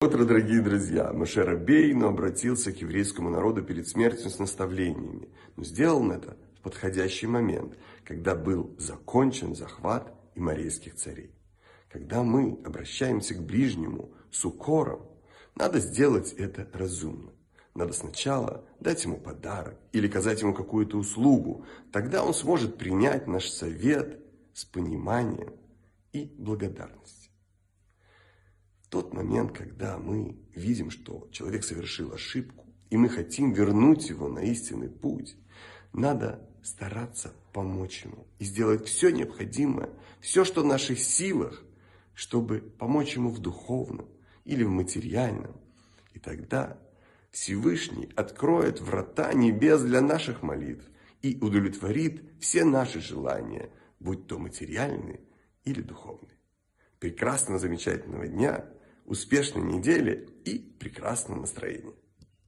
Утро, дорогие друзья! Моше Рабейну обратился к еврейскому народу перед смертью с наставлениями. Но сделал он это в подходящий момент, когда был закончен захват имарейских царей. Когда мы обращаемся к ближнему с укором, надо сделать это разумно. Надо сначала дать ему подарок или оказать ему какую-то услугу. Тогда он сможет принять наш совет с пониманием и благодарностью момент, когда мы видим, что человек совершил ошибку, и мы хотим вернуть его на истинный путь, надо стараться помочь ему и сделать все необходимое, все, что в наших силах, чтобы помочь ему в духовном или в материальном. И тогда Всевышний откроет врата небес для наших молитв и удовлетворит все наши желания, будь то материальные или духовные. Прекрасного, замечательного дня! Успешной недели и прекрасного настроения.